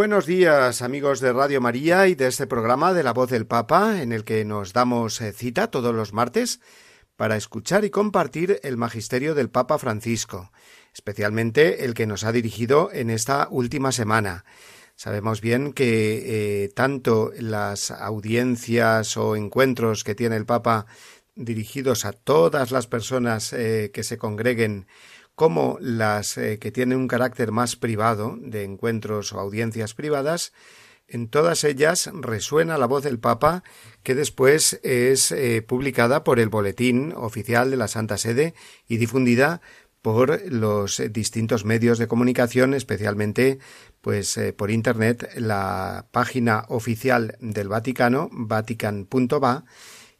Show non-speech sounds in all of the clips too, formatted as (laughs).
Buenos días amigos de Radio María y de este programa de la voz del Papa en el que nos damos eh, cita todos los martes para escuchar y compartir el magisterio del Papa Francisco, especialmente el que nos ha dirigido en esta última semana. Sabemos bien que eh, tanto las audiencias o encuentros que tiene el Papa dirigidos a todas las personas eh, que se congreguen como las eh, que tienen un carácter más privado, de encuentros o audiencias privadas, en todas ellas resuena la voz del Papa, que después es eh, publicada por el Boletín Oficial de la Santa Sede y difundida por los distintos medios de comunicación, especialmente pues eh, por internet, la página oficial del Vaticano, vatican.va,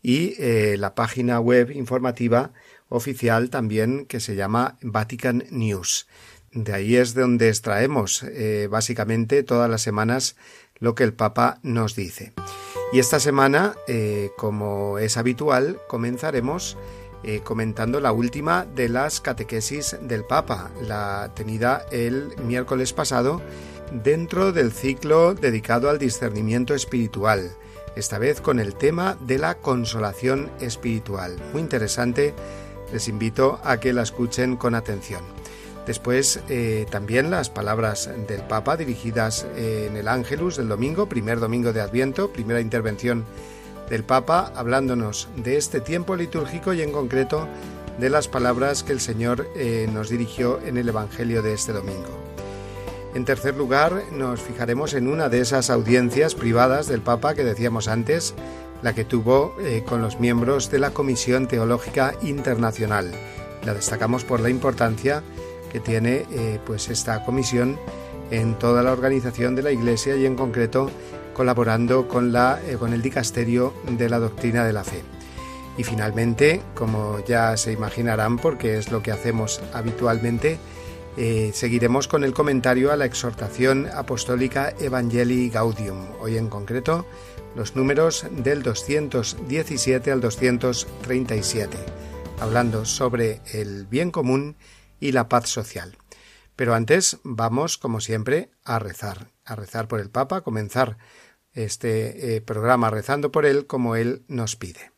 y la página web informativa oficial también que se llama Vatican News. De ahí es donde extraemos eh, básicamente todas las semanas lo que el Papa nos dice. Y esta semana, eh, como es habitual, comenzaremos eh, comentando la última de las catequesis del Papa, la tenida el miércoles pasado dentro del ciclo dedicado al discernimiento espiritual, esta vez con el tema de la consolación espiritual. Muy interesante les invito a que la escuchen con atención. Después eh, también las palabras del Papa dirigidas en el Ángelus del domingo, primer domingo de Adviento, primera intervención del Papa hablándonos de este tiempo litúrgico y en concreto de las palabras que el Señor eh, nos dirigió en el Evangelio de este domingo. En tercer lugar, nos fijaremos en una de esas audiencias privadas del Papa que decíamos antes, la que tuvo eh, con los miembros de la Comisión Teológica Internacional. La destacamos por la importancia que tiene eh, pues esta comisión en toda la organización de la Iglesia y en concreto colaborando con, la, eh, con el dicasterio de la doctrina de la fe. Y finalmente, como ya se imaginarán, porque es lo que hacemos habitualmente, seguiremos con el comentario a la exhortación apostólica Evangelii Gaudium, hoy en concreto los números del 217 al 237, hablando sobre el bien común y la paz social. Pero antes vamos, como siempre, a rezar, a rezar por el Papa, comenzar este eh, programa rezando por él como él nos pide.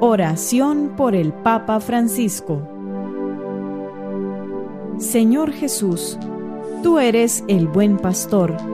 Oración por el Papa Francisco. Señor Jesús, tú eres el buen pastor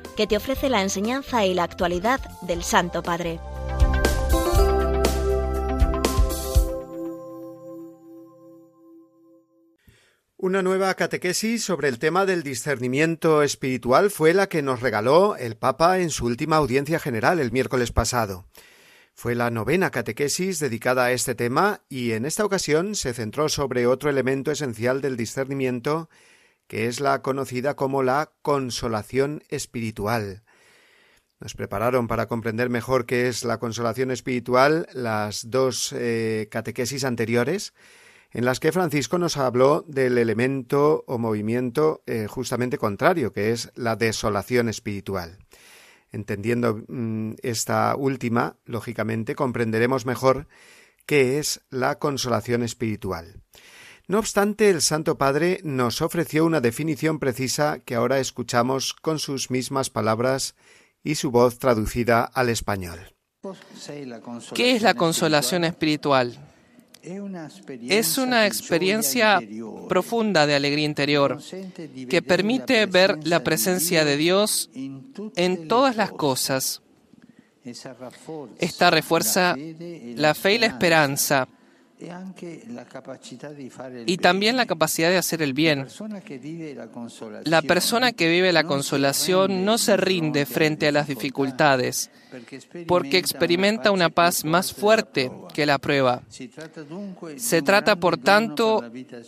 que te ofrece la enseñanza y la actualidad del Santo Padre. Una nueva catequesis sobre el tema del discernimiento espiritual fue la que nos regaló el Papa en su última audiencia general el miércoles pasado. Fue la novena catequesis dedicada a este tema y en esta ocasión se centró sobre otro elemento esencial del discernimiento que es la conocida como la consolación espiritual. Nos prepararon para comprender mejor qué es la consolación espiritual las dos eh, catequesis anteriores, en las que Francisco nos habló del elemento o movimiento eh, justamente contrario, que es la desolación espiritual. Entendiendo mm, esta última, lógicamente, comprenderemos mejor qué es la consolación espiritual. No obstante, el Santo Padre nos ofreció una definición precisa que ahora escuchamos con sus mismas palabras y su voz traducida al español. ¿Qué es la consolación espiritual? Es una experiencia profunda de alegría interior que permite ver la presencia de Dios en todas las cosas. Esta refuerza la fe y la esperanza y también la capacidad de hacer el bien. La persona que vive la consolación no se rinde frente a las dificultades, porque experimenta una paz más fuerte que la prueba. Se trata, por tanto,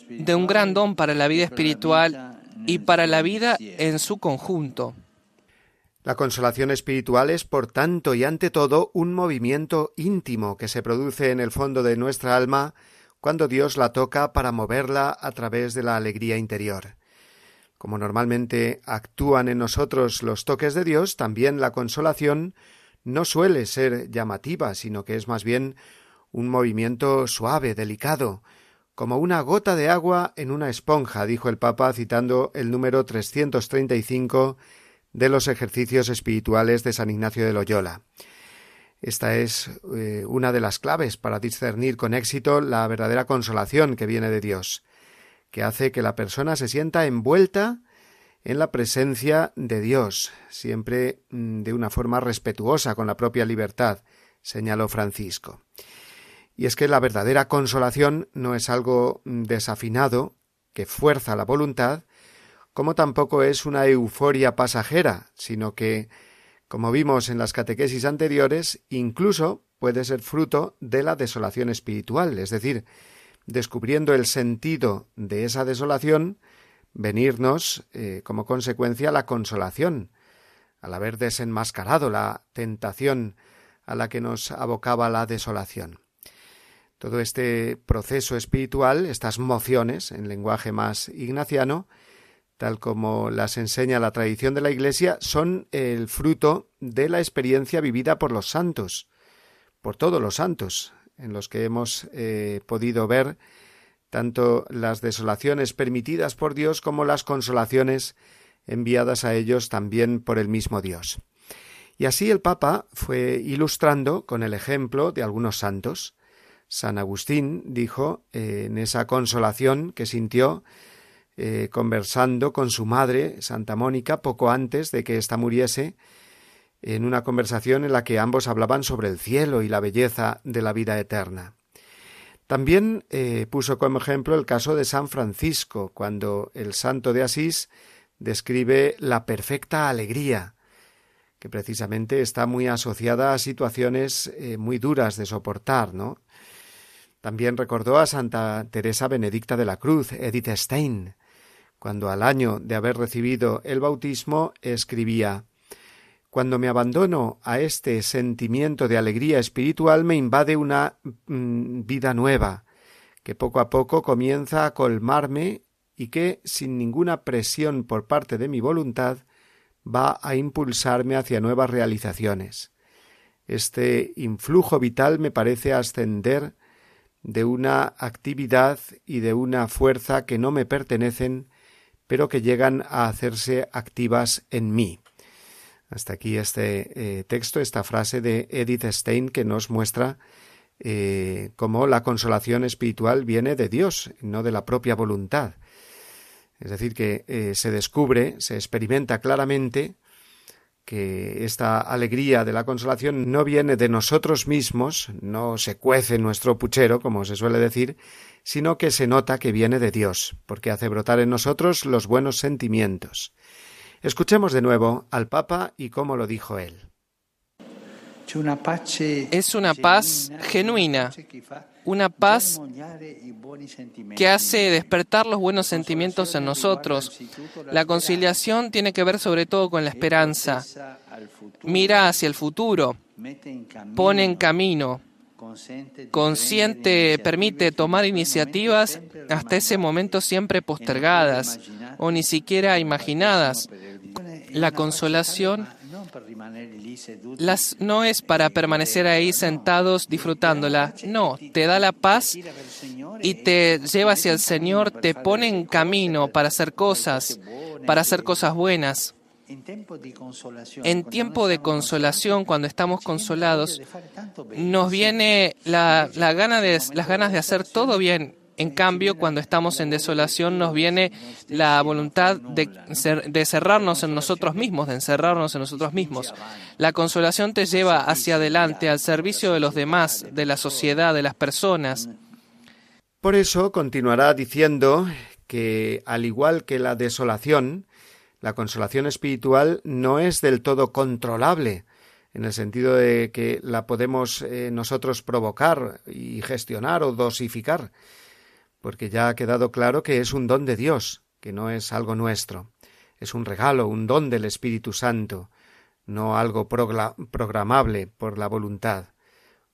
de un gran don para la vida espiritual y para la vida en su conjunto. La consolación espiritual es, por tanto y ante todo, un movimiento íntimo que se produce en el fondo de nuestra alma cuando Dios la toca para moverla a través de la alegría interior. Como normalmente actúan en nosotros los toques de Dios, también la consolación no suele ser llamativa, sino que es más bien un movimiento suave, delicado, como una gota de agua en una esponja, dijo el Papa citando el número 335 de los ejercicios espirituales de San Ignacio de Loyola. Esta es eh, una de las claves para discernir con éxito la verdadera consolación que viene de Dios, que hace que la persona se sienta envuelta en la presencia de Dios, siempre mm, de una forma respetuosa con la propia libertad, señaló Francisco. Y es que la verdadera consolación no es algo mm, desafinado que fuerza la voluntad, como tampoco es una euforia pasajera, sino que, como vimos en las catequesis anteriores, incluso puede ser fruto de la desolación espiritual, es decir, descubriendo el sentido de esa desolación, venirnos eh, como consecuencia la consolación, al haber desenmascarado la tentación a la que nos abocaba la desolación. Todo este proceso espiritual, estas mociones, en lenguaje más ignaciano, tal como las enseña la tradición de la Iglesia, son el fruto de la experiencia vivida por los santos, por todos los santos, en los que hemos eh, podido ver tanto las desolaciones permitidas por Dios como las consolaciones enviadas a ellos también por el mismo Dios. Y así el Papa fue ilustrando con el ejemplo de algunos santos. San Agustín dijo eh, en esa consolación que sintió eh, conversando con su madre, Santa Mónica, poco antes de que ésta muriese, en una conversación en la que ambos hablaban sobre el cielo y la belleza de la vida eterna. También eh, puso como ejemplo el caso de San Francisco, cuando el santo de Asís describe la perfecta alegría, que precisamente está muy asociada a situaciones eh, muy duras de soportar, ¿no? También recordó a Santa Teresa Benedicta de la Cruz, Edith Stein, cuando al año de haber recibido el bautismo escribía Cuando me abandono a este sentimiento de alegría espiritual me invade una mm, vida nueva, que poco a poco comienza a colmarme y que, sin ninguna presión por parte de mi voluntad, va a impulsarme hacia nuevas realizaciones. Este influjo vital me parece ascender de una actividad y de una fuerza que no me pertenecen pero que llegan a hacerse activas en mí. Hasta aquí este eh, texto, esta frase de Edith Stein que nos muestra eh, cómo la consolación espiritual viene de Dios, no de la propia voluntad. Es decir, que eh, se descubre, se experimenta claramente que esta alegría de la consolación no viene de nosotros mismos, no se cuece nuestro puchero, como se suele decir, sino que se nota que viene de Dios, porque hace brotar en nosotros los buenos sentimientos. Escuchemos de nuevo al Papa y cómo lo dijo él. Es una paz genuina una paz que hace despertar los buenos sentimientos en nosotros. La conciliación tiene que ver sobre todo con la esperanza. Mira hacia el futuro, pone en camino, consciente, permite tomar iniciativas hasta ese momento siempre postergadas o ni siquiera imaginadas. La consolación las, no es para permanecer ahí sentados disfrutándola, no, te da la paz y te lleva hacia el Señor, te pone en camino para hacer cosas, para hacer cosas buenas. En tiempo de consolación, cuando estamos consolados, nos viene la, gana de, las ganas de hacer todo bien. En cambio, cuando estamos en desolación, nos viene la voluntad de, de, cerrarnos en nosotros mismos, de encerrarnos en nosotros mismos. La consolación te lleva hacia adelante, al servicio de los demás, de la sociedad, de las personas. Por eso continuará diciendo que, al igual que la desolación, la consolación espiritual no es del todo controlable, en el sentido de que la podemos eh, nosotros provocar y gestionar o dosificar, porque ya ha quedado claro que es un don de Dios, que no es algo nuestro, es un regalo, un don del Espíritu Santo, no algo programable por la voluntad,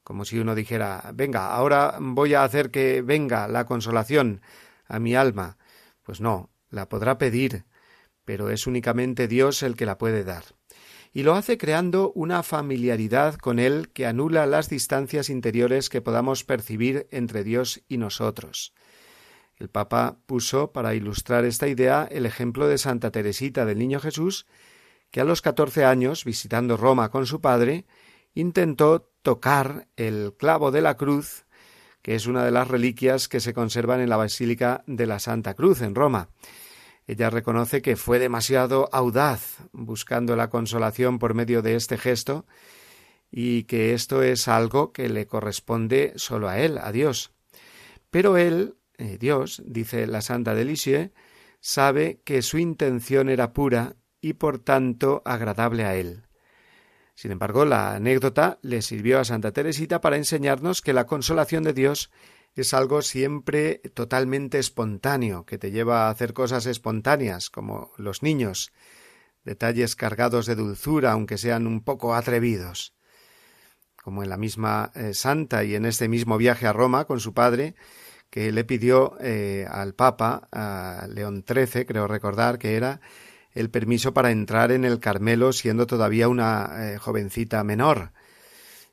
como si uno dijera venga, ahora voy a hacer que venga la consolación a mi alma. Pues no, la podrá pedir, pero es únicamente Dios el que la puede dar. Y lo hace creando una familiaridad con Él que anula las distancias interiores que podamos percibir entre Dios y nosotros. El Papa puso, para ilustrar esta idea, el ejemplo de Santa Teresita del Niño Jesús, que a los catorce años, visitando Roma con su padre, intentó tocar el clavo de la cruz, que es una de las reliquias que se conservan en la Basílica de la Santa Cruz en Roma. Ella reconoce que fue demasiado audaz buscando la consolación por medio de este gesto y que esto es algo que le corresponde solo a él, a Dios. Pero él eh, Dios, dice la Santa de sabe que su intención era pura y por tanto agradable a él. Sin embargo, la anécdota le sirvió a Santa Teresita para enseñarnos que la consolación de Dios es algo siempre totalmente espontáneo, que te lleva a hacer cosas espontáneas, como los niños, detalles cargados de dulzura, aunque sean un poco atrevidos. Como en la misma eh, Santa y en este mismo viaje a Roma con su padre, que le pidió eh, al Papa, a León XIII, creo recordar que era, el permiso para entrar en el Carmelo siendo todavía una eh, jovencita menor.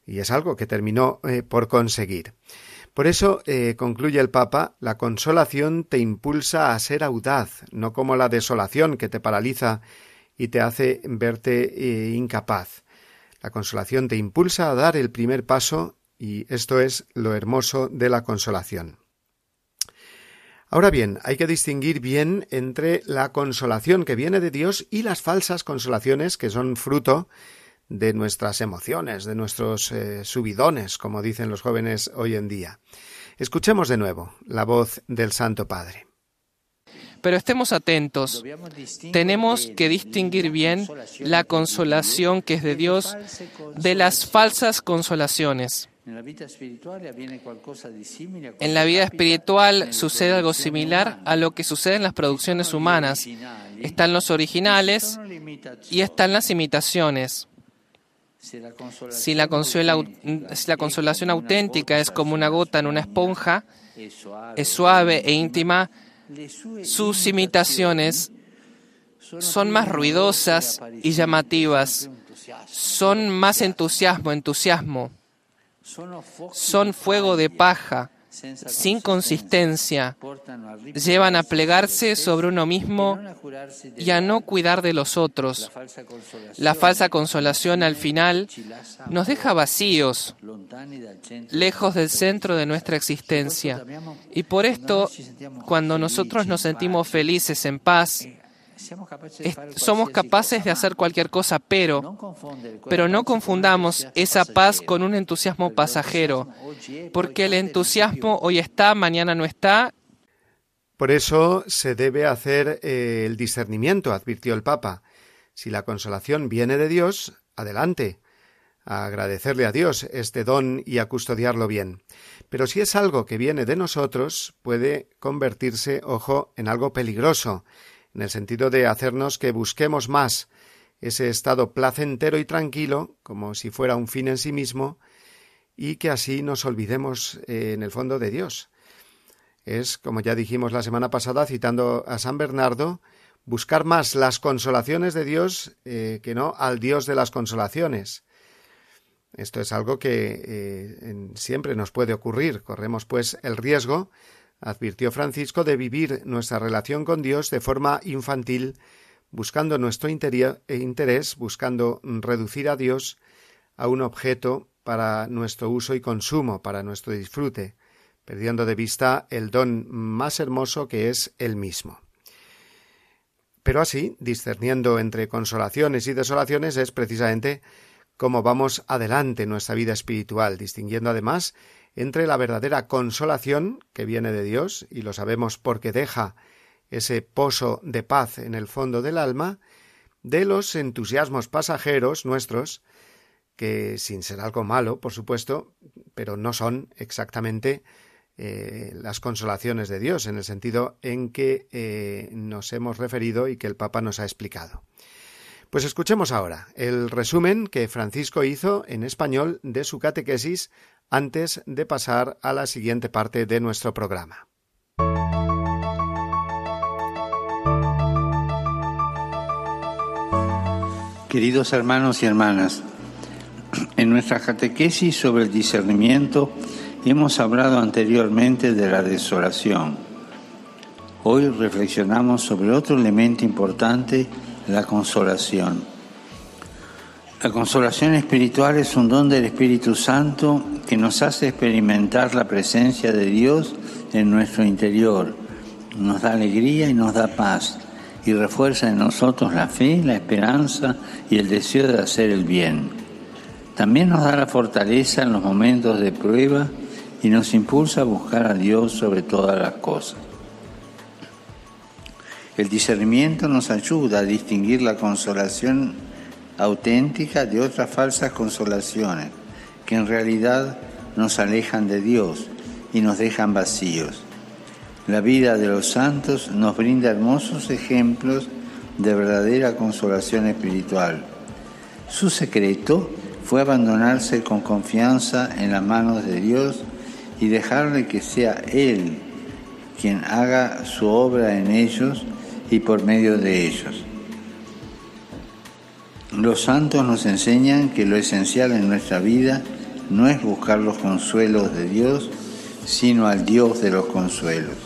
Y es algo que terminó por conseguir. Por eso, concluye el Papa, la consolación te impulsa a ser audaz, no como la desolación que te paraliza y te hace verte incapaz. La consolación te impulsa a dar el primer paso y esto es lo hermoso de la consolación. Ahora bien, hay que distinguir bien entre la consolación que viene de Dios y las falsas consolaciones que son fruto de nuestras emociones, de nuestros eh, subidones, como dicen los jóvenes hoy en día. Escuchemos de nuevo la voz del Santo Padre. Pero estemos atentos. Tenemos que distinguir bien la consolación que es de Dios de las falsas consolaciones. En la vida espiritual sucede algo similar a lo que sucede en las producciones humanas. Están los originales y están las imitaciones. Si la, consolación auténtica es como una gota en una esponja, es suave e íntima, sus imitaciones. son más ruidosas y llamativas, son más entusiasmo, entusiasmo. Son fuego de paja, sin consistencia, llevan a plegarse sobre uno mismo y a no cuidar de los otros. La falsa consolación al final nos deja vacíos, lejos del centro de nuestra existencia. Y por esto, cuando nosotros nos sentimos felices, en paz, somos capaces de hacer cualquier cosa, pero, pero no confundamos esa paz con un entusiasmo pasajero, porque el entusiasmo hoy está, mañana no está. Por eso se debe hacer eh, el discernimiento, advirtió el Papa. Si la consolación viene de Dios, adelante. a agradecerle a Dios este don y a custodiarlo bien. Pero si es algo que viene de nosotros, puede convertirse, ojo, en algo peligroso, en el sentido de hacernos que busquemos más ese estado placentero y tranquilo, como si fuera un fin en sí mismo, y que así nos olvidemos eh, en el fondo de Dios. Es, como ya dijimos la semana pasada, citando a San Bernardo, buscar más las consolaciones de Dios eh, que no al Dios de las consolaciones. Esto es algo que eh, siempre nos puede ocurrir. Corremos, pues, el riesgo, advirtió Francisco, de vivir nuestra relación con Dios de forma infantil, buscando nuestro e interés, buscando reducir a Dios a un objeto para nuestro uso y consumo, para nuestro disfrute, perdiendo de vista el don más hermoso que es el mismo. Pero así, discerniendo entre consolaciones y desolaciones, es precisamente cómo vamos adelante en nuestra vida espiritual, distinguiendo además entre la verdadera consolación que viene de Dios, y lo sabemos porque deja ese pozo de paz en el fondo del alma, de los entusiasmos pasajeros nuestros, que sin ser algo malo, por supuesto, pero no son exactamente eh, las consolaciones de Dios, en el sentido en que eh, nos hemos referido y que el Papa nos ha explicado. Pues escuchemos ahora el resumen que Francisco hizo en español de su catequesis antes de pasar a la siguiente parte de nuestro programa. Queridos hermanos y hermanas, en nuestra catequesis sobre el discernimiento hemos hablado anteriormente de la desolación. Hoy reflexionamos sobre otro elemento importante la consolación. La consolación espiritual es un don del Espíritu Santo que nos hace experimentar la presencia de Dios en nuestro interior, nos da alegría y nos da paz y refuerza en nosotros la fe, la esperanza y el deseo de hacer el bien. También nos da la fortaleza en los momentos de prueba y nos impulsa a buscar a Dios sobre todas las cosas. El discernimiento nos ayuda a distinguir la consolación auténtica de otras falsas consolaciones que en realidad nos alejan de Dios y nos dejan vacíos. La vida de los santos nos brinda hermosos ejemplos de verdadera consolación espiritual. Su secreto fue abandonarse con confianza en las manos de Dios y dejarle que sea Él quien haga su obra en ellos y por medio de ellos. Los santos nos enseñan que lo esencial en nuestra vida no es buscar los consuelos de Dios, sino al Dios de los consuelos.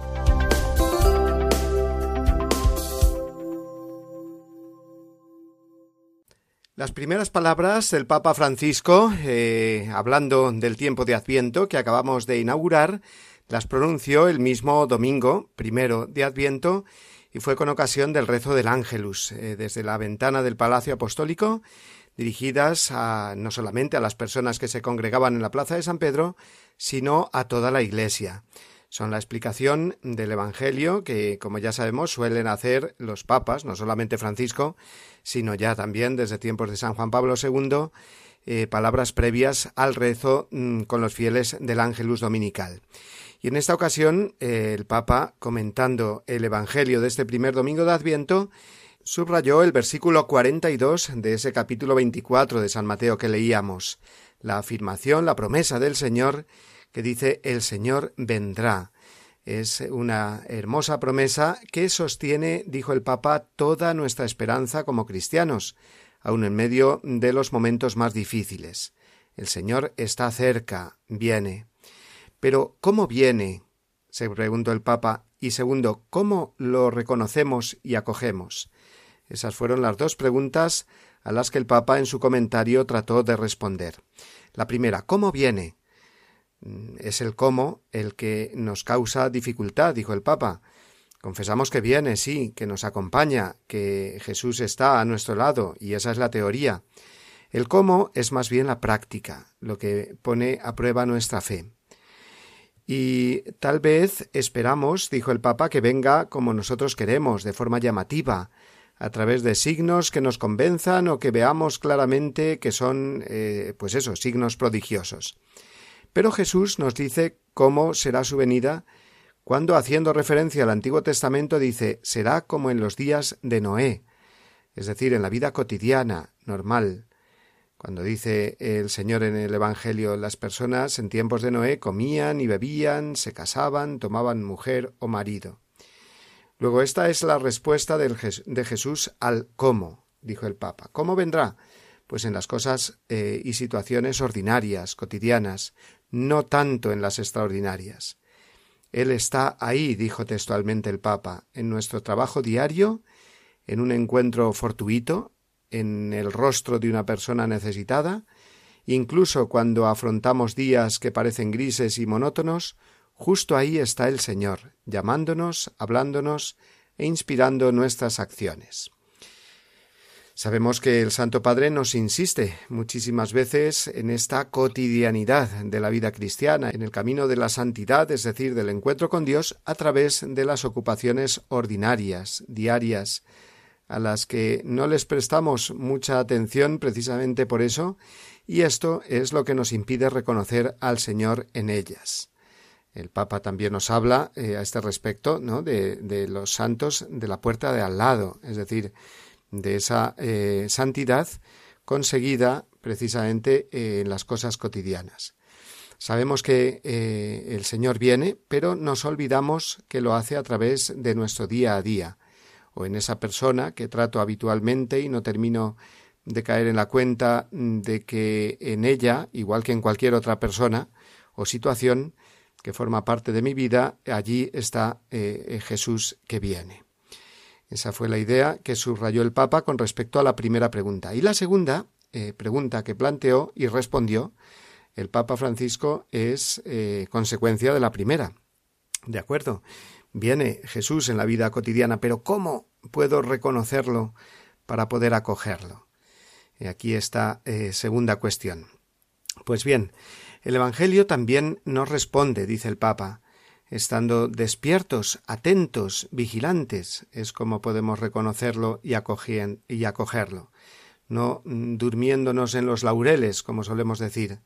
Las primeras palabras del Papa Francisco, eh, hablando del tiempo de Adviento que acabamos de inaugurar, las pronunció el mismo domingo, primero de Adviento, y fue con ocasión del rezo del Ángelus, eh, desde la ventana del Palacio Apostólico, dirigidas a, no solamente a las personas que se congregaban en la Plaza de San Pedro, sino a toda la Iglesia. Son la explicación del Evangelio que, como ya sabemos, suelen hacer los papas, no solamente Francisco, sino ya también desde tiempos de San Juan Pablo II, eh, palabras previas al rezo mm, con los fieles del Ángelus Dominical. Y en esta ocasión, eh, el Papa, comentando el Evangelio de este primer domingo de Adviento, subrayó el versículo 42 de ese capítulo 24 de San Mateo que leíamos, la afirmación, la promesa del Señor que dice el Señor vendrá. Es una hermosa promesa que sostiene, dijo el Papa, toda nuestra esperanza como cristianos, aun en medio de los momentos más difíciles. El Señor está cerca, viene. Pero ¿cómo viene? se preguntó el Papa, y segundo, ¿cómo lo reconocemos y acogemos? Esas fueron las dos preguntas a las que el Papa en su comentario trató de responder. La primera, ¿cómo viene? Mm, es el cómo el que nos causa dificultad, dijo el Papa. Confesamos que viene, sí, que nos acompaña, que Jesús está a nuestro lado, y esa es la teoría. El cómo es más bien la práctica, lo que pone a prueba nuestra fe. Y tal vez esperamos, dijo el Papa, que venga como nosotros queremos, de forma llamativa, a través de signos que nos convenzan o que veamos claramente que son, eh, pues eso, signos prodigiosos. Pero Jesús nos dice cómo será su venida cuando, haciendo referencia al Antiguo Testamento, dice será como en los días de Noé, es decir, en la vida cotidiana, normal. Cuando dice el Señor en el Evangelio, las personas en tiempos de Noé comían y bebían, se casaban, tomaban mujer o marido. Luego esta es la respuesta de Jesús al cómo, dijo el Papa. ¿Cómo vendrá? Pues en las cosas eh, y situaciones ordinarias, cotidianas, no tanto en las extraordinarias. Él está ahí, dijo textualmente el Papa, en nuestro trabajo diario, en un encuentro fortuito, en el rostro de una persona necesitada, incluso cuando afrontamos días que parecen grises y monótonos, justo ahí está el Señor, llamándonos, hablándonos e inspirando nuestras acciones. Sabemos que el Santo Padre nos insiste muchísimas veces en esta cotidianidad de la vida cristiana, en el camino de la santidad, es decir, del encuentro con Dios a través de las ocupaciones ordinarias, diarias, a las que no les prestamos mucha atención precisamente por eso, y esto es lo que nos impide reconocer al Señor en ellas. El Papa también nos habla eh, a este respecto ¿no? de, de los santos de la puerta de al lado, es decir, de esa eh, santidad conseguida precisamente en las cosas cotidianas. Sabemos que eh, el Señor viene, pero nos olvidamos que lo hace a través de nuestro día a día, o en esa persona que trato habitualmente y no termino de caer en la cuenta de que en ella, igual que en cualquier otra persona o situación que forma parte de mi vida, allí está eh, Jesús que viene. Esa fue la idea que subrayó el Papa con respecto a la primera pregunta. Y la segunda eh, pregunta que planteó y respondió el Papa Francisco es eh, consecuencia de la primera. De acuerdo, viene Jesús en la vida cotidiana, pero ¿cómo puedo reconocerlo para poder acogerlo? Y aquí está eh, segunda cuestión. Pues bien, el Evangelio también nos responde, dice el Papa, estando despiertos, atentos, vigilantes, es como podemos reconocerlo y, acogerlo, no durmiéndonos en los laureles, como solemos decir,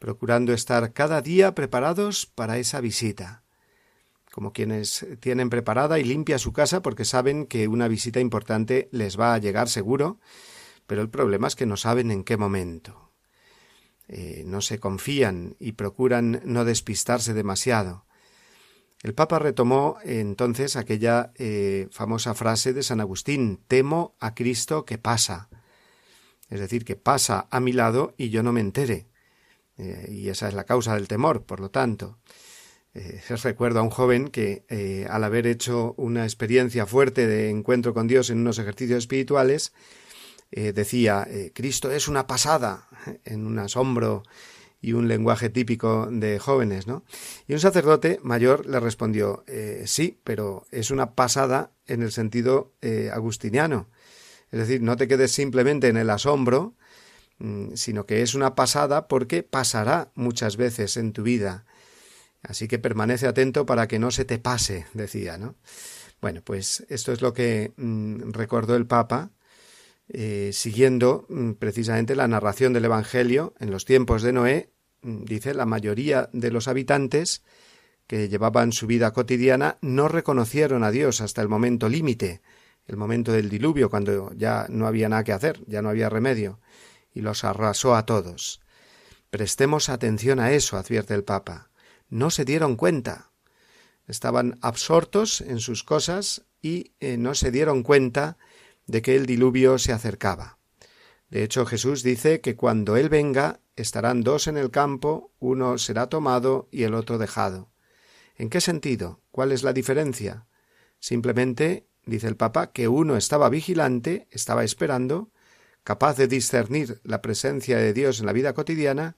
procurando estar cada día preparados para esa visita, como quienes tienen preparada y limpia su casa porque saben que una visita importante les va a llegar seguro, pero el problema es que no saben en qué momento. Eh, no se confían y procuran no despistarse demasiado. El Papa retomó entonces aquella eh, famosa frase de San Agustín temo a Cristo que pasa. Es decir, que pasa a mi lado y yo no me entere. Eh, y esa es la causa del temor, por lo tanto. Eh, (laughs) recuerdo a un joven que, eh, al haber hecho una experiencia fuerte de encuentro con Dios en unos ejercicios espirituales, decía Cristo es una pasada (laughs) en un asombro y un lenguaje típico de jóvenes, ¿no? Y un sacerdote mayor le respondió, eh, sí, pero es una pasada en el sentido eh, agustiniano. Es decir, no te quedes simplemente en el asombro, mm, sino que es una pasada porque pasará muchas veces en tu vida. Así que permanece atento para que no se te pase, decía, ¿no? Bueno, pues esto es lo que mm, recordó el Papa, eh, siguiendo mm, precisamente la narración del Evangelio en los tiempos de Noé, mm, dice la mayoría de los habitantes que llevaban su vida cotidiana no reconocieron a Dios hasta el momento límite, el momento del diluvio, cuando ya no había nada que hacer, ya no había remedio, y los arrasó a todos. Prestemos atención a eso, advierte el Papa. No se dieron cuenta. Estaban absortos en sus cosas y eh, no se dieron cuenta de que el diluvio se acercaba. De hecho, Jesús dice que cuando Él venga estarán dos en el campo, uno será tomado y el otro dejado. ¿En qué sentido? ¿Cuál es la diferencia? Simplemente, dice el Papa, que uno estaba vigilante, estaba esperando, capaz de discernir la presencia de Dios en la vida cotidiana,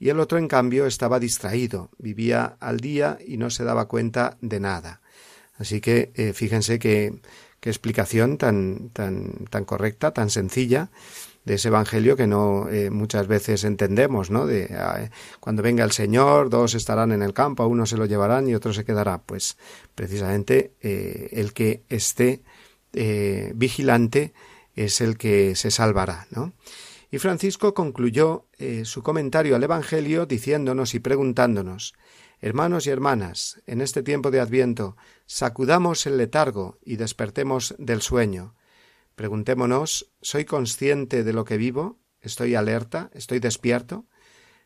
y el otro, en cambio, estaba distraído, vivía al día y no se daba cuenta de nada. Así que eh, fíjense qué explicación tan, tan, tan correcta, tan sencilla de ese evangelio que no eh, muchas veces entendemos, ¿no? De ah, cuando venga el Señor, dos estarán en el campo, uno se lo llevarán y otro se quedará. Pues precisamente eh, el que esté vigilante es el que se salvará, ¿no? Y Francisco concluyó eh, su comentario al Evangelio diciéndonos y preguntándonos Hermanos y hermanas, en este tiempo de Adviento, sacudamos el letargo y despertemos del sueño. Preguntémonos ¿Soy consciente de lo que vivo? ¿Estoy alerta? ¿Estoy despierto?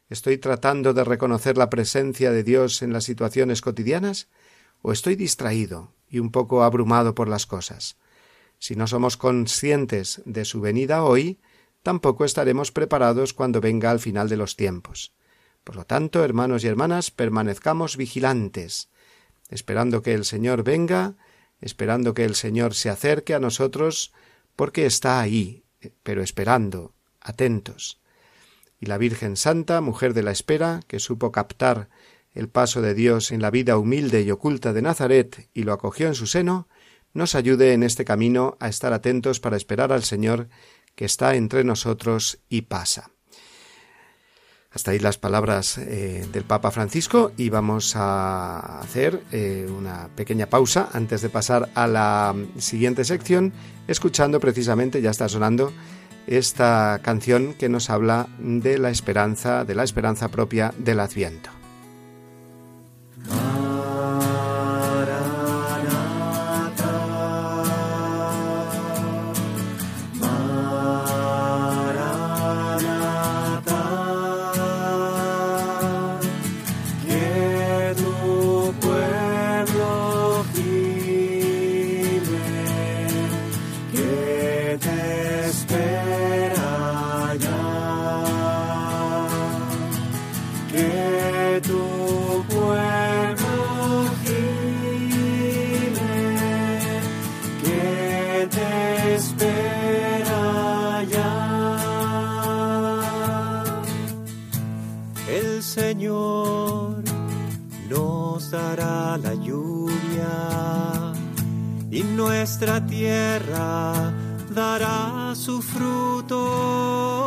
¿Estoy tratando de reconocer la presencia de Dios en las situaciones cotidianas? ¿O estoy distraído y un poco abrumado por las cosas? Si no somos conscientes de su venida hoy, tampoco estaremos preparados cuando venga al final de los tiempos. Por lo tanto, hermanos y hermanas, permanezcamos vigilantes, esperando que el Señor venga, esperando que el Señor se acerque a nosotros, porque está ahí, pero esperando, atentos. Y la Virgen Santa, mujer de la espera, que supo captar el paso de Dios en la vida humilde y oculta de Nazaret y lo acogió en su seno, nos ayude en este camino a estar atentos para esperar al Señor que está entre nosotros y pasa. Hasta ahí las palabras eh, del Papa Francisco y vamos a hacer eh, una pequeña pausa antes de pasar a la siguiente sección, escuchando precisamente, ya está sonando, esta canción que nos habla de la esperanza, de la esperanza propia del Adviento. Nuestra tierra dará su fruto.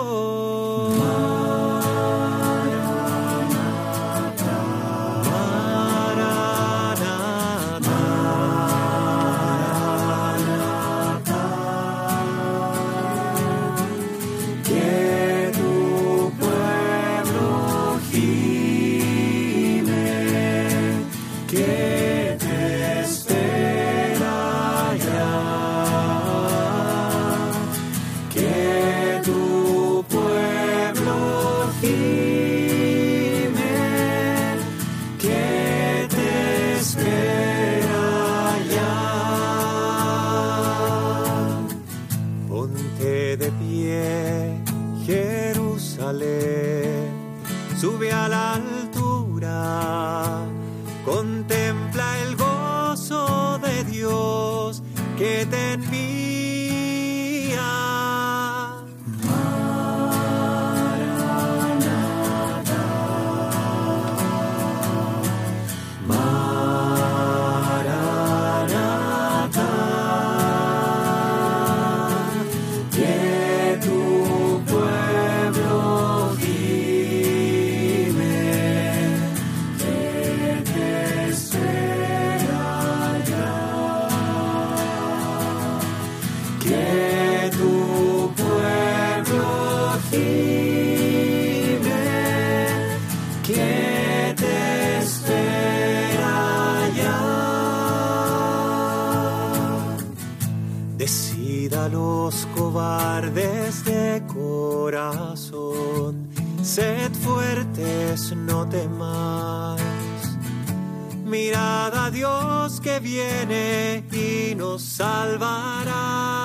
Cobardes de corazón, sed fuertes, no temáis. Mirad a Dios que viene y nos salvará.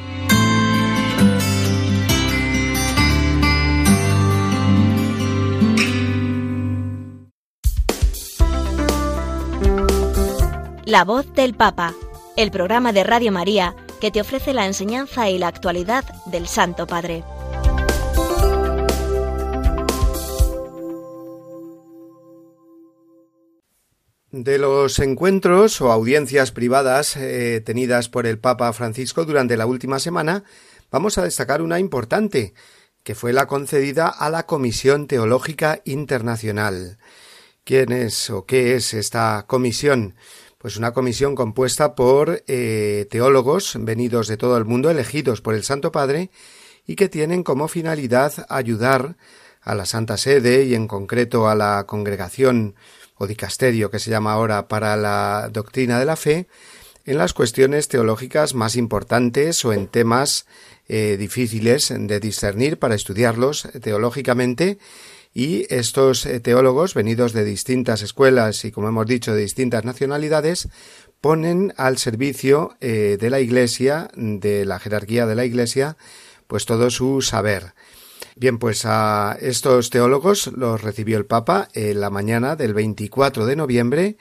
La voz del Papa, el programa de Radio María que te ofrece la enseñanza y la actualidad del Santo Padre. De los encuentros o audiencias privadas eh, tenidas por el Papa Francisco durante la última semana, vamos a destacar una importante, que fue la concedida a la Comisión Teológica Internacional. ¿Quién es o qué es esta comisión? Pues una comisión compuesta por eh, teólogos venidos de todo el mundo, elegidos por el Santo Padre, y que tienen como finalidad ayudar a la Santa Sede y en concreto a la congregación o dicasterio que se llama ahora para la doctrina de la fe en las cuestiones teológicas más importantes o en temas eh, difíciles de discernir para estudiarlos teológicamente y estos eh, teólogos, venidos de distintas escuelas y, como hemos dicho, de distintas nacionalidades, ponen al servicio eh, de la Iglesia, de la jerarquía de la Iglesia, pues todo su saber. Bien, pues a estos teólogos los recibió el Papa en la mañana del 24 de noviembre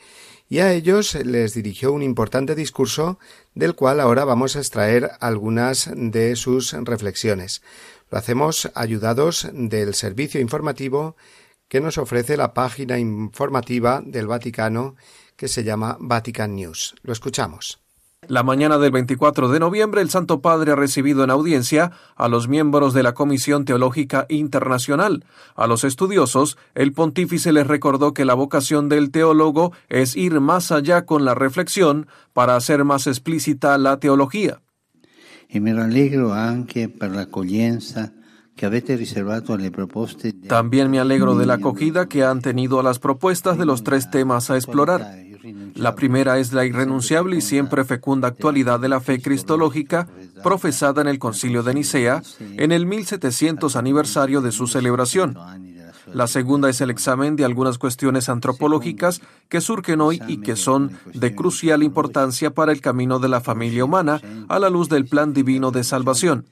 y a ellos les dirigió un importante discurso del cual ahora vamos a extraer algunas de sus reflexiones. Lo hacemos ayudados del servicio informativo que nos ofrece la página informativa del Vaticano que se llama Vatican News. Lo escuchamos. La mañana del 24 de noviembre, el Santo Padre ha recibido en audiencia a los miembros de la Comisión Teológica Internacional. A los estudiosos, el pontífice les recordó que la vocación del teólogo es ir más allá con la reflexión para hacer más explícita la teología. También me alegro de la acogida que han tenido a las propuestas de los tres temas a explorar. La primera es la irrenunciable y siempre fecunda actualidad de la fe cristológica profesada en el Concilio de Nicea en el 1700 aniversario de su celebración. La segunda es el examen de algunas cuestiones antropológicas que surgen hoy y que son de crucial importancia para el camino de la familia humana a la luz del plan divino de salvación.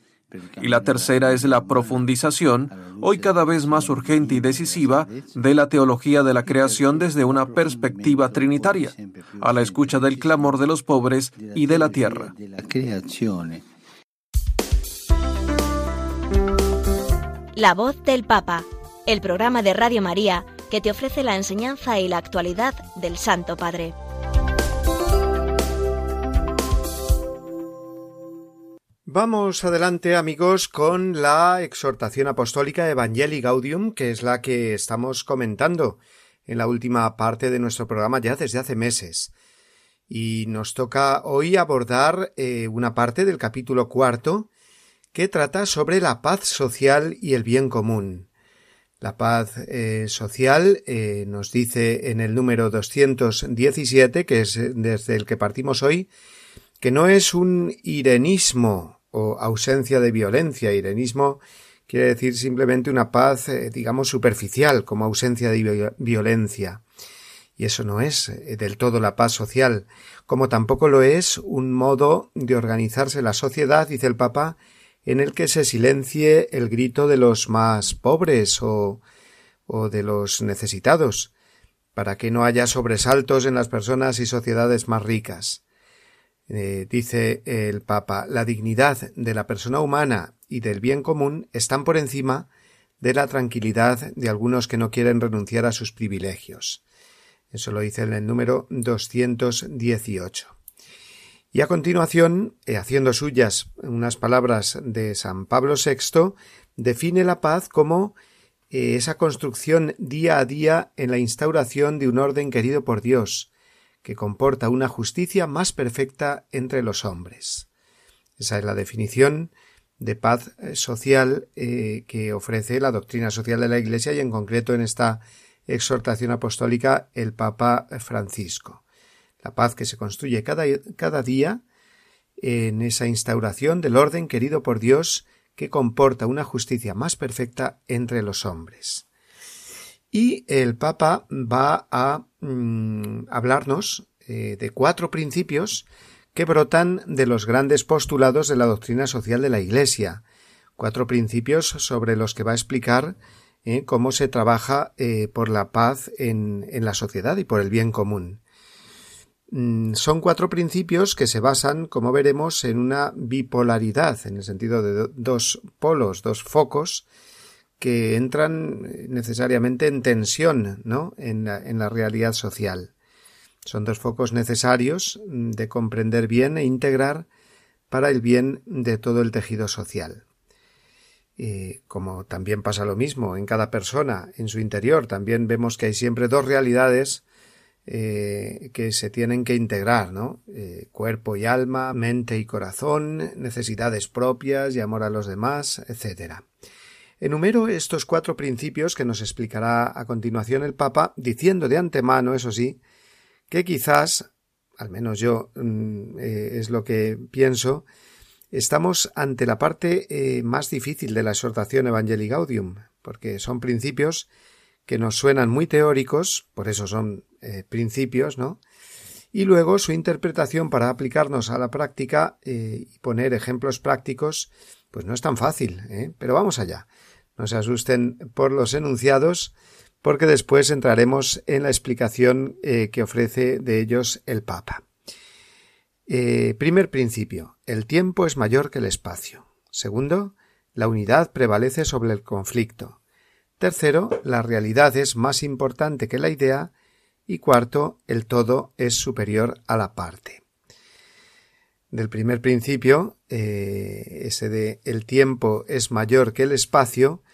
Y la tercera es la profundización, hoy cada vez más urgente y decisiva, de la teología de la creación desde una perspectiva trinitaria, a la escucha del clamor de los pobres y de la tierra. La voz del Papa, el programa de Radio María que te ofrece la enseñanza y la actualidad del Santo Padre. Vamos adelante amigos con la exhortación apostólica Evangelii Gaudium, que es la que estamos comentando en la última parte de nuestro programa ya desde hace meses. Y nos toca hoy abordar eh, una parte del capítulo cuarto que trata sobre la paz social y el bien común. La paz eh, social eh, nos dice en el número 217, que es desde el que partimos hoy, que no es un irenismo o ausencia de violencia. Irenismo quiere decir simplemente una paz, eh, digamos, superficial, como ausencia de violencia. Y eso no es del todo la paz social, como tampoco lo es un modo de organizarse la sociedad, dice el Papa, en el que se silencie el grito de los más pobres o, o de los necesitados, para que no haya sobresaltos en las personas y sociedades más ricas. Eh, dice el Papa, la dignidad de la persona humana y del bien común están por encima de la tranquilidad de algunos que no quieren renunciar a sus privilegios. Eso lo dice en el número 218. Y a continuación, eh, haciendo suyas unas palabras de San Pablo VI, define la paz como eh, esa construcción día a día en la instauración de un orden querido por Dios, que comporta una justicia más perfecta entre los hombres. Esa es la definición de paz eh, social que ofrece la doctrina social de la Iglesia y en concreto en esta exhortación apostólica el Papa Francisco la paz que se construye cada, día en esa instauración del orden querido por Dios que comporta una justicia más perfecta entre los hombres. Y el Papa va a mm, hablarnos eh, de cuatro principios que brotan de los grandes postulados de la doctrina social de la Iglesia, cuatro principios sobre los que va a explicar eh, cómo se trabaja eh, por la paz en la sociedad y por el bien común. Mm, son cuatro principios que se basan, como veremos, en una bipolaridad, en el sentido de dos polos, dos focos, que entran eh, necesariamente en tensión, ¿no? En la, realidad social. Son dos focos necesarios mm, de comprender bien e integrar para el bien de todo el tejido social. Eh, como también pasa lo mismo en cada persona, en su interior, también vemos que hay siempre dos realidades eh, que se tienen que integrar, ¿no? Eh, cuerpo y alma, mente y corazón, necesidades propias y amor a los demás, etc. Enumero estos cuatro principios que nos explicará a continuación el Papa, diciendo de antemano, eso sí, que quizás, al menos yo mm, eh, es lo que pienso, estamos ante la parte más difícil de la exhortación Evangelii Gaudium, porque son principios que nos suenan muy teóricos, por eso son eh, principios, ¿no? Y luego su interpretación para aplicarnos a la práctica eh, y poner ejemplos prácticos, pues no es tan fácil, ¿eh? pero vamos allá. No se asusten por los enunciados, porque después entraremos en la explicación que ofrece de ellos el Papa. primer principio. El tiempo es mayor que el espacio. Segundo, la unidad prevalece sobre el conflicto. Tercero, la realidad es más importante que la idea y cuarto, el todo es superior a la parte. Del primer principio, eh, ese de el tiempo es mayor que el espacio,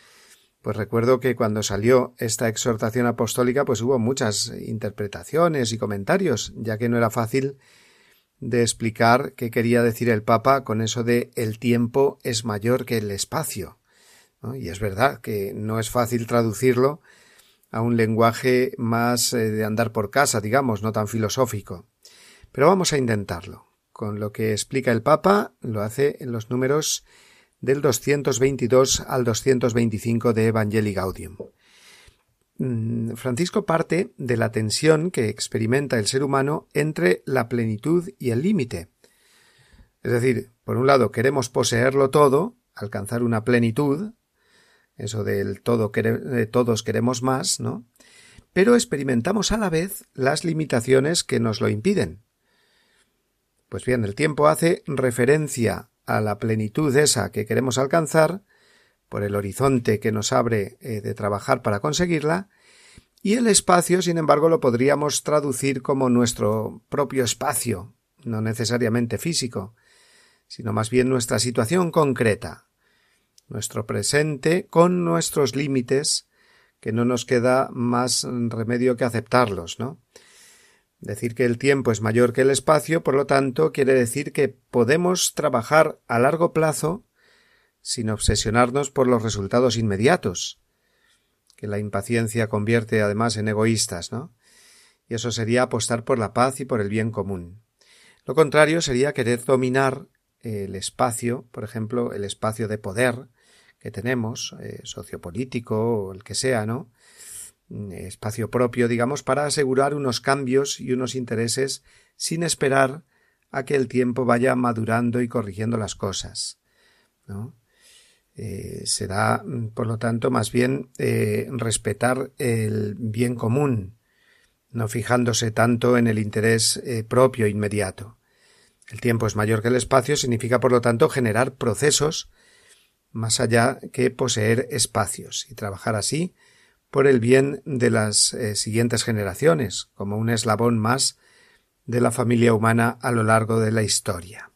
pues recuerdo que cuando salió esta exhortación apostólica, pues hubo muchas interpretaciones y comentarios, ya que no era fácil de explicar qué quería decir el Papa con eso de el tiempo es mayor que el espacio. Y es verdad que no es fácil traducirlo a un lenguaje más eh, de andar por casa, digamos, no tan filosófico. Pero vamos a intentarlo. Con lo que explica el Papa, lo hace en los números del 222 al 225 de Evangelii Gaudium. Mm, Francisco parte de la tensión que experimenta el ser humano entre la plenitud y el límite. Es decir, por un lado queremos poseerlo todo, alcanzar una plenitud, eso del todo de todos queremos más, ¿no? Pero experimentamos a la vez las limitaciones que nos lo impiden. Pues bien, el tiempo hace referencia a la plenitud esa que queremos alcanzar, por el horizonte que nos abre eh, de trabajar para conseguirla, y el espacio, sin embargo, lo podríamos traducir como nuestro propio espacio, no necesariamente físico, sino más bien nuestra situación concreta, nuestro presente con nuestros límites, que no nos queda más remedio que aceptarlos, ¿no? Decir que el tiempo es mayor que el espacio, por lo tanto, quiere decir que podemos trabajar a largo plazo sin obsesionarnos por los resultados inmediatos, que la impaciencia convierte además en egoístas, ¿no? Y eso sería apostar por la paz y por el bien común. Lo contrario sería querer dominar el espacio, por ejemplo, el espacio de poder que tenemos, eh, sociopolítico o el que sea, ¿no? Mm, espacio propio, digamos, para asegurar unos cambios y unos intereses sin esperar a que el tiempo vaya madurando y corrigiendo las cosas, ¿no? Eh, será, mm, por lo tanto, más bien eh, respetar el bien común, no fijándose tanto en el interés eh, propio inmediato. El tiempo es mayor que el espacio significa, por lo tanto, generar procesos más allá que poseer espacios y trabajar así por el bien de las siguientes generaciones, como un eslabón más de la familia humana a lo largo de la historia.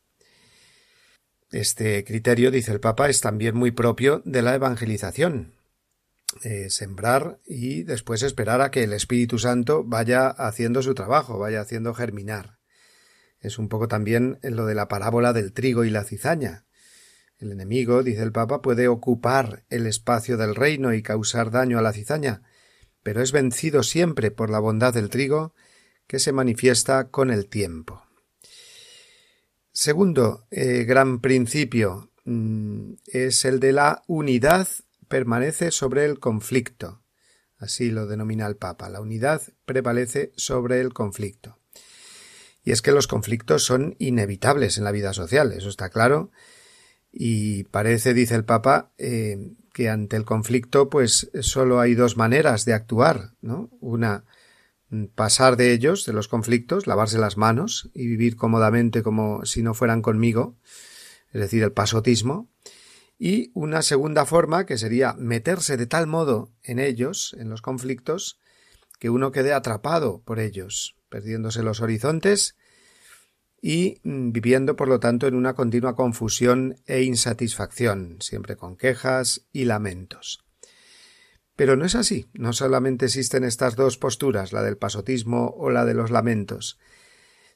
Este criterio, dice el Papa, es también muy propio de la evangelización. Eh, sembrar y después esperar a que el Espíritu Santo vaya haciendo su trabajo, vaya haciendo germinar. Es un poco también lo de la parábola del trigo y la cizaña. El enemigo, dice el Papa, puede ocupar el espacio del reino y causar daño a la cizaña, pero es vencido siempre por la bondad del trigo que se manifiesta con el tiempo. Segundo eh, gran principio mm, es el de la unidad permanece sobre el conflicto. Así lo denomina el Papa. La unidad prevalece sobre el conflicto. Y es que los conflictos son inevitables en la vida social, eso está claro. Y parece, dice el Papa, eh, que ante el conflicto, pues solo hay dos maneras de actuar, ¿no? Una pasar de ellos, de los conflictos, lavarse las manos y vivir cómodamente como si no fueran conmigo, es decir, el pasotismo, y una segunda forma que sería meterse de tal modo en ellos, en los conflictos, que uno quede atrapado por ellos, perdiéndose los horizontes y mm, viviendo, por lo tanto, en una continua confusión e insatisfacción, siempre con quejas y lamentos. Pero no es así. No solamente existen estas dos posturas, la del pasotismo o la de los lamentos,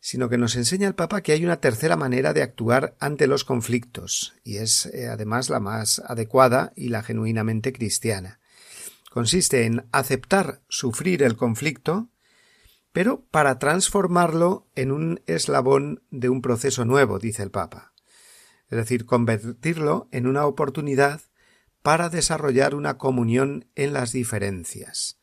sino que nos enseña el Papa que hay una tercera manera de actuar ante los conflictos, y es eh, además la más adecuada y la genuinamente cristiana. Consiste en aceptar sufrir el conflicto, pero para transformarlo en un eslabón de un proceso nuevo, dice el Papa. Es decir, convertirlo en una oportunidad para desarrollar una comunión en las diferencias.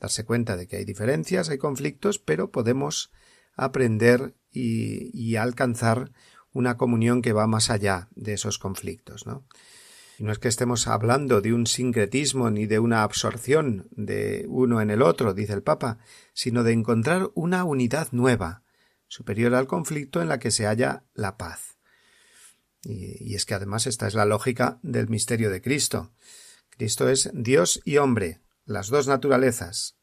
Darse cuenta de que hay diferencias, hay conflictos, pero podemos aprender y, alcanzar una comunión que va más allá de esos conflictos, ¿no? Y no es que estemos hablando de un sincretismo ni de una absorción de uno en el otro, dice el Papa, sino de encontrar una unidad nueva, superior al conflicto en la que se halla la paz. Y, es que además esta es la lógica del misterio de Cristo. Cristo es Dios y hombre, las dos naturalezas,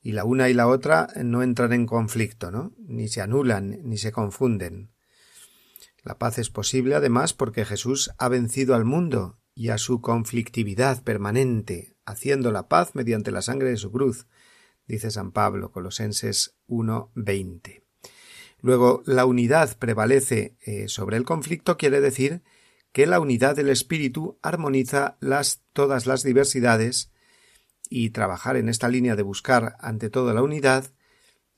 y la una y la otra no entran en conflicto, ¿no? Ni se anulan, ni se confunden. La paz es posible además porque Jesús ha vencido al mundo y a su conflictividad permanente, haciendo la paz mediante la sangre de su cruz, dice San Pablo, Colosenses 1.20. Luego, la unidad prevalece eh, sobre el conflicto quiere decir que la unidad del espíritu armoniza las, todas las diversidades y trabajar en esta línea de buscar ante todo la unidad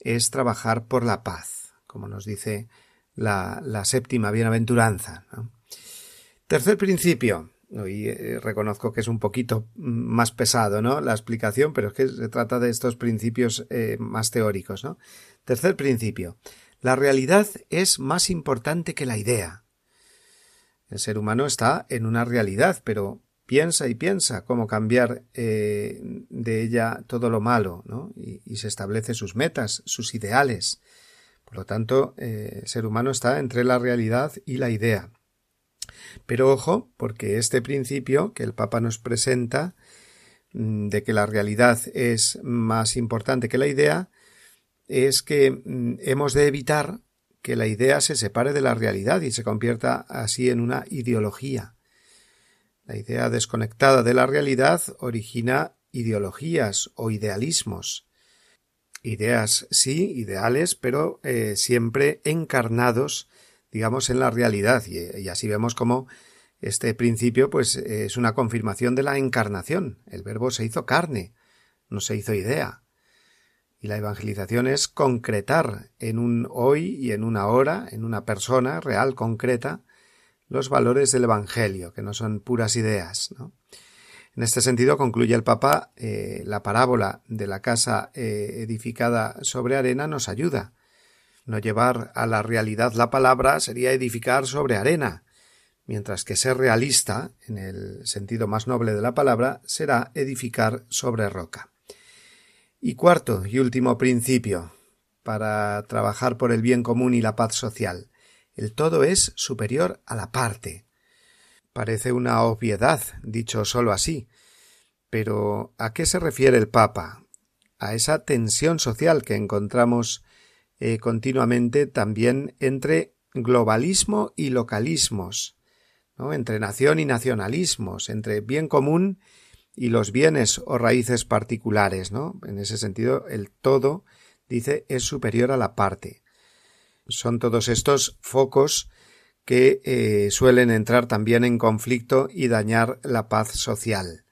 es trabajar por la paz, como nos dice la, séptima bienaventuranza. Tercer principio, y eh, reconozco que es un poquito más pesado. La explicación, pero es que se trata de estos principios eh, más teóricos, ¿no? Tercer principio. La realidad es más importante que la idea. El ser humano está en una realidad, pero piensa y piensa cómo cambiar eh, de ella todo lo malo, ¿no? Y, se establece sus metas, sus ideales. Por lo tanto, eh, el ser humano está entre la realidad y la idea. Pero ojo, porque este principio que el Papa nos presenta mm, de que la realidad es más importante que la idea, es que mm, hemos de evitar que la idea se separe de la realidad y se convierta así en una ideología. La idea desconectada de la realidad origina ideologías o idealismos. Ideas sí, ideales, pero eh, siempre encarnados, digamos, en la realidad. Y, así vemos cómo este principio, pues, es una confirmación de la encarnación. El verbo se hizo carne, no se hizo idea. Y la evangelización es concretar en un hoy y en una hora, en una persona real, concreta, los valores del Evangelio, que no son puras ideas. En este sentido concluye el Papa eh, la parábola de la casa eh, edificada sobre arena nos ayuda. No llevar a la realidad la palabra sería edificar sobre arena, mientras que ser realista, en el sentido más noble de la palabra, será edificar sobre roca. Y cuarto y último principio para trabajar por el bien común y la paz social. El todo es superior a la parte. Parece una obviedad, dicho sólo así. Pero ¿a qué se refiere el Papa? A esa tensión social que encontramos eh, continuamente también entre globalismo y localismos, ¿no? entre nación y nacionalismos, entre bien común y los bienes o raíces particulares, ¿no? En ese sentido, el todo, dice, es superior a la parte. Son todos estos focos que eh, suelen entrar también en conflicto y dañar la paz social.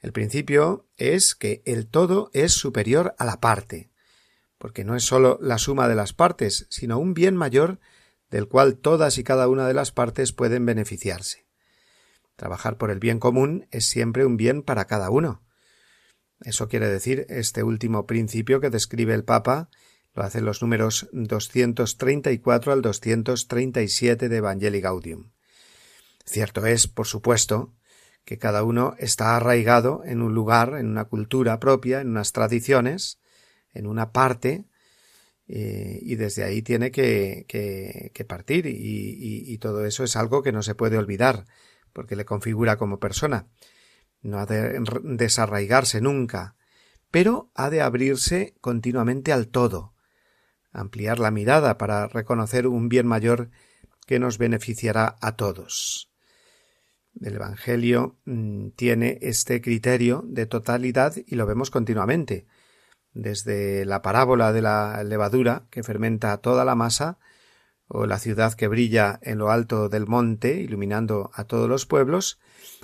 El principio es que el todo es superior a la parte, porque no es sólo la suma de las partes, sino un bien mayor del cual todas y cada una de las partes pueden beneficiarse. Trabajar por el bien común es siempre un bien para cada uno. Eso quiere decir este último principio que describe el Papa lo hacen los números 234 al 237 de Evangelii Gaudium. Cierto es, por supuesto, que cada uno está arraigado en un lugar, en una cultura propia, en unas tradiciones, en una parte, eh, y desde ahí tiene que, partir, y, todo eso es algo que no se puede olvidar, porque le configura como persona. No ha de desarraigarse nunca, pero ha de abrirse continuamente al todo, ampliar la mirada para reconocer un bien mayor que nos beneficiará a todos. El Evangelio mm, tiene este criterio de totalidad y lo vemos continuamente, desde la parábola de la levadura que fermenta toda la masa, o la ciudad que brilla en lo alto del monte, iluminando a todos los pueblos,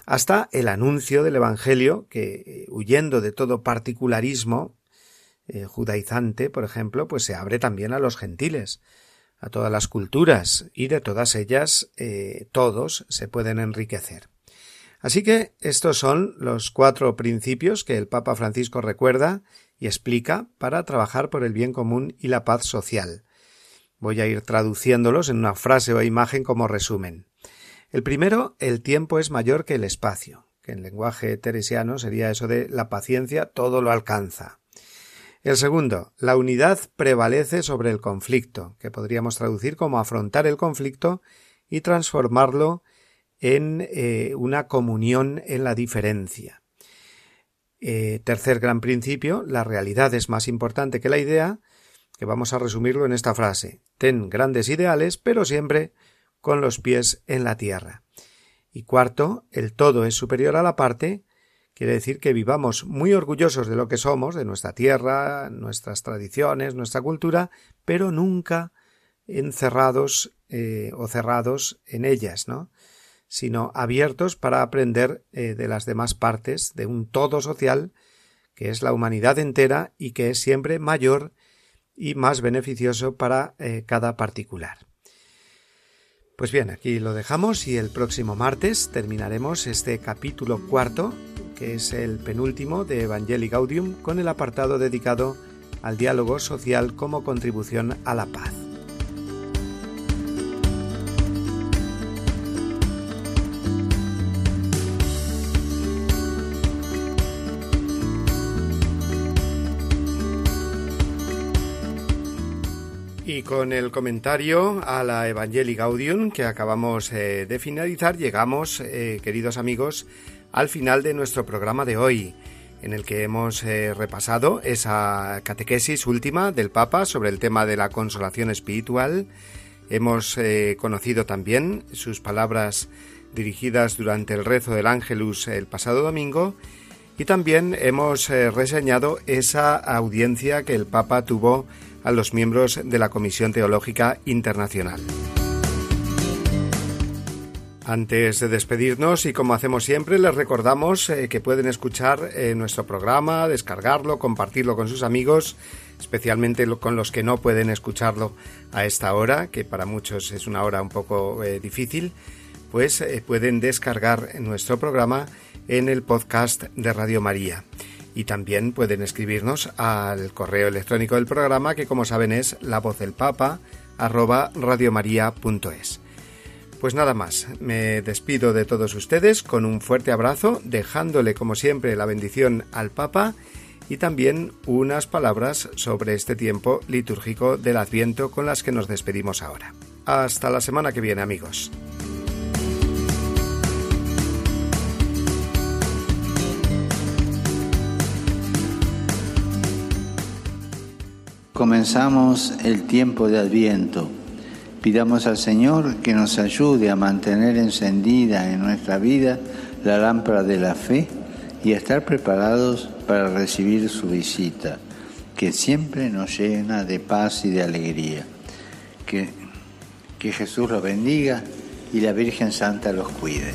hasta el anuncio del Evangelio que, eh, huyendo de todo particularismo, eh, judaizante, por ejemplo, pues se abre también a los gentiles, a todas las culturas, y de todas ellas eh, todos se pueden enriquecer. Así que estos son los cuatro principios que el Papa Francisco recuerda y explica para trabajar por el bien común y la paz social. Voy a ir traduciéndolos en una frase o imagen como resumen. El primero, el tiempo es mayor que el espacio, que en lenguaje teresiano sería eso de la paciencia todo lo alcanza. El segundo, la unidad prevalece sobre el conflicto, que podríamos traducir como afrontar el conflicto y transformarlo en eh, una comunión en la diferencia. Eh, tercer gran principio, la realidad es más importante que la idea, que vamos a resumirlo en esta frase. Ten grandes ideales, pero siempre con los pies en la tierra. Y cuarto, el todo es superior a la parte, Quiere decir que vivamos muy orgullosos de lo que somos, de nuestra tierra, nuestras tradiciones, nuestra cultura, pero nunca encerrados eh, o cerrados en ellas, ¿no? sino abiertos para aprender eh, de las demás partes de un todo social que es la humanidad entera y que es siempre mayor y más beneficioso para eh, cada particular. Pues bien, aquí lo dejamos y el próximo martes terminaremos este capítulo cuarto que es el penúltimo de Evangelii Gaudium con el apartado dedicado al diálogo social como contribución a la paz. Y con el comentario a la Evangelii Gaudium que acabamos eh, de finalizar, llegamos, eh, queridos amigos, al final de nuestro programa de hoy, en el que hemos eh, repasado esa catequesis última del Papa sobre el tema de la consolación espiritual. Hemos conocido también sus palabras dirigidas durante el rezo del Ángelus el pasado domingo y también hemos reseñado esa audiencia que el Papa tuvo a los miembros de la Comisión Teológica Internacional. Antes de despedirnos y como hacemos siempre, les recordamos eh, que pueden escuchar eh, nuestro programa, descargarlo, compartirlo con sus amigos, especialmente con los que no pueden escucharlo a esta hora, que para muchos es una hora un poco eh, difícil, pues pueden descargar nuestro programa en el podcast de Radio María y también pueden escribirnos al correo electrónico del programa que como saben es la voz del papa arroba radiomaria.es. Pues nada más, me despido de todos ustedes con un fuerte abrazo, dejándole como siempre la bendición al Papa y también unas palabras sobre este tiempo litúrgico del Adviento con las que nos despedimos ahora. Hasta la semana que viene amigos. Comenzamos el tiempo de Adviento. Pidamos al Señor que nos ayude a mantener encendida en nuestra vida la lámpara de la fe y a estar preparados para recibir su visita, que siempre nos llena de paz y de alegría. Que, que Jesús los bendiga y la Virgen Santa los cuide.